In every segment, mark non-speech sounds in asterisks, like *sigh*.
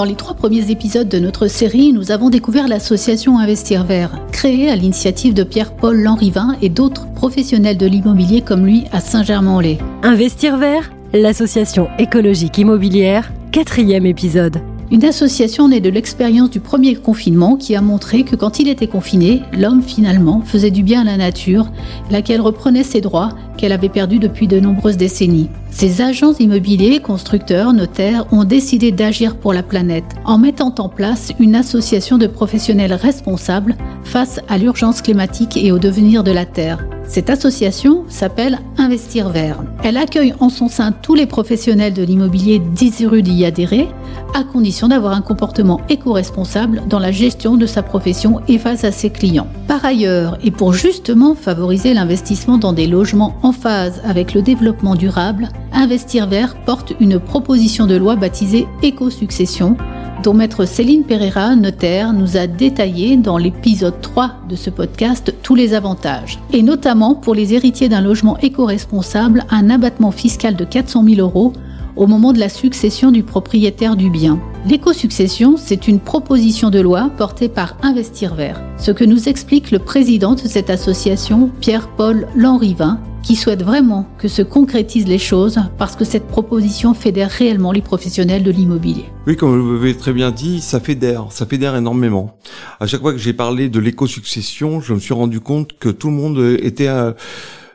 Dans les trois premiers épisodes de notre série, nous avons découvert l'association Investir Vert, créée à l'initiative de Pierre-Paul Lanrivin et d'autres professionnels de l'immobilier comme lui à Saint-Germain-en-Laye. Investir Vert, l'association écologique immobilière, quatrième épisode. Une association née de l'expérience du premier confinement qui a montré que quand il était confiné, l'homme finalement faisait du bien à la nature, laquelle reprenait ses droits qu'elle avait perdus depuis de nombreuses décennies. Ces agents immobiliers, constructeurs, notaires ont décidé d'agir pour la planète en mettant en place une association de professionnels responsables face à l'urgence climatique et au devenir de la Terre. Cette association s'appelle Investir Vert. Elle accueille en son sein tous les professionnels de l'immobilier désireux d'y adhérer, à condition d'avoir un comportement éco-responsable dans la gestion de sa profession et face à ses clients. Par ailleurs, et pour justement favoriser l'investissement dans des logements en phase avec le développement durable, Investir Vert porte une proposition de loi baptisée Éco-succession dont maître Céline Pereira, notaire, nous a détaillé dans l'épisode 3 de ce podcast tous les avantages. Et notamment pour les héritiers d'un logement éco-responsable, un abattement fiscal de 400 000 euros au moment de la succession du propriétaire du bien. L'éco-succession, c'est une proposition de loi portée par Investir Vert, ce que nous explique le président de cette association, Pierre-Paul Lanrivin, qui souhaite vraiment que se concrétisent les choses parce que cette proposition fédère réellement les professionnels de l'immobilier. Oui, comme vous l'avez très bien dit, ça fédère, ça fédère énormément. À chaque fois que j'ai parlé de l'éco-succession, je me suis rendu compte que tout le monde était... À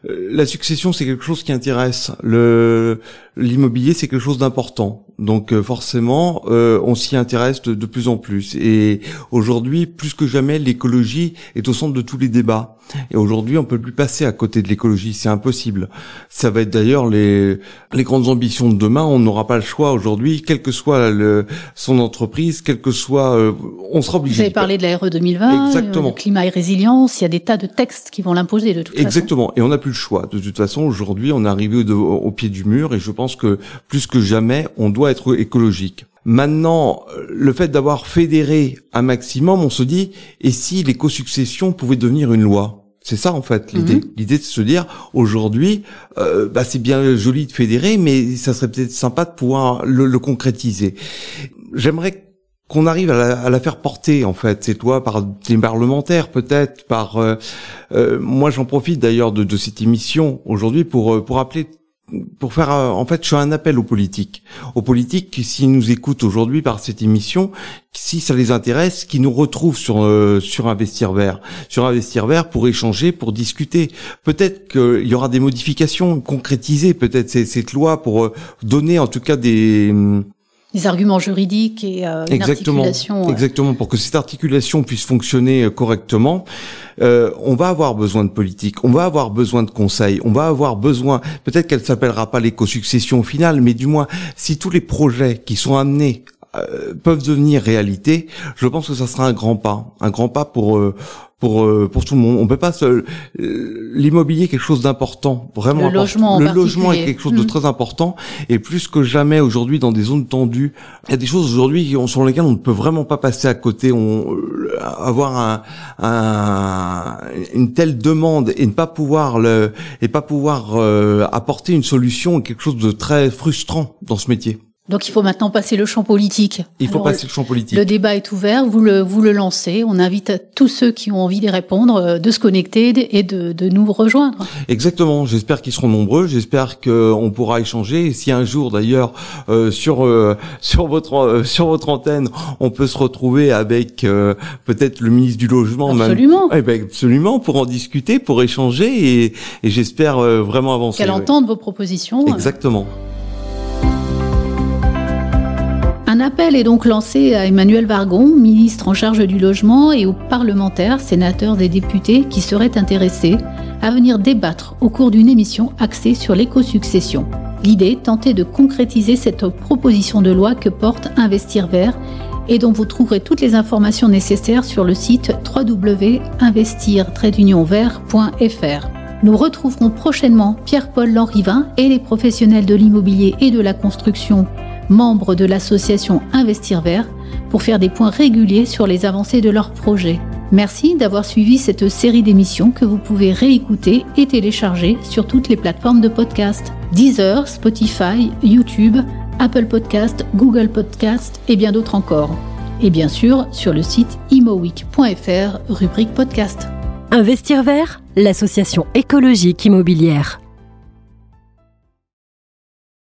la succession, c'est quelque chose qui intéresse. Le l'immobilier, c'est quelque chose d'important. Donc euh, forcément, euh, on s'y intéresse de, de, plus en plus. Et aujourd'hui, plus que jamais, l'écologie est au centre de tous les débats. Et aujourd'hui, on peut plus passer à côté de l'écologie, c'est impossible. Ça va être d'ailleurs les les grandes ambitions de demain. On n'aura pas le choix aujourd'hui, quelle que soit le, son entreprise, quel que soit, euh, on sera obligé. Vous avez parlé de la RE 2020, Exactement. le climat et résilience. Il y a des tas de textes qui vont l'imposer de toute Exactement. façon. Exactement. Et on n'a plus choix. De toute façon, aujourd'hui, on est arrivé au, au pied du mur, et je pense que plus que jamais, on doit être écologique. Maintenant, le fait d'avoir fédéré un maximum, on se dit, et si l'éco-succession pouvait devenir une loi? C'est ça en fait l'idée. Mhm. L'idée c'est de se dire aujourd'hui, euh, bah, c'est bien joli de fédérer, mais ça serait peut-être sympa de pouvoir le, le concrétiser. J'aimerais qu'on arrive à la, à la, faire porter en fait. Cette loi par des parlementaires peut-être par euh, euh, moi j'en profite d'ailleurs de, de, cette émission aujourd'hui pour pour appeler pour faire en fait je fais un appel aux politiques. Aux politiques qui s'ils nous écoutent aujourd'hui par cette émission si ça les intéresse qui nous retrouvent sur euh, sur investir vert. Sur investir vert pour échanger pour discuter. Peut-être qu'il y aura des modifications concrétisées peut-être cette loi pour euh, donner en tout cas des des arguments juridiques et euh, une exactement, articulation. Exactement, pour que cette articulation puisse fonctionner euh, correctement, euh, on va avoir besoin de politique, on va avoir besoin de conseils, on va avoir besoin, peut-être qu'elle s'appellera pas l'éco-succession au final, mais du moins, si tous les projets qui sont amenés euh, peuvent devenir réalité, je pense que ça sera un grand pas, un grand pas pour euh, pour pour tout le monde. On peut pas se l'immobilier est quelque chose d'important, vraiment le important. logement, le logement est quelque chose de mmh. très important et plus que jamais aujourd'hui dans des zones tendues, il y a des choses aujourd'hui sur lesquelles on ne peut vraiment pas passer à côté. On avoir un, un, une telle demande et ne pas pouvoir le et pas pouvoir euh, apporter une solution est quelque chose de très frustrant dans ce métier. Donc il faut maintenant passer le champ politique. Il faut Alors, passer le champ politique. Le débat est ouvert, vous le, vous le lancez. On invite à tous ceux qui ont envie d'y répondre euh, de se connecter et de, de nous rejoindre. Exactement. J'espère qu'ils seront nombreux. J'espère qu'on pourra échanger. Et si un jour, d'ailleurs, euh, sur euh, *laughs* sur votre euh, sur votre antenne, on peut se retrouver avec euh, peut-être le ministre du logement, absolument. même. Eh ben, absolument, pour en discuter, pour échanger et, et j'espère euh, vraiment avancer. Qu'elle ouais. entende vos propositions. Exactement. Un appel est donc lancé à Emmanuel Vargon, ministre en charge du logement, et aux parlementaires, sénateurs et députés qui seraient intéressés à venir débattre au cours d'une émission axée sur l'éco-succession. L'idée, tenter de concrétiser cette proposition de loi que porte Investir Vert et dont vous trouverez toutes les informations nécessaires sur le site www.investir-vert.fr. Nous retrouverons prochainement Pierre-Paul Lanrivin et les professionnels de l'immobilier et de la construction membres de l'association Investir Vert, pour faire des points réguliers sur les avancées de leurs projets. Merci d'avoir suivi cette série d'émissions que vous pouvez réécouter et télécharger sur toutes les plateformes de podcast Deezer, Spotify, YouTube, Apple Podcast, Google Podcast et bien d'autres encore. Et bien sûr sur le site imoweek.fr, rubrique podcast. Investir vert, l'association écologique immobilière.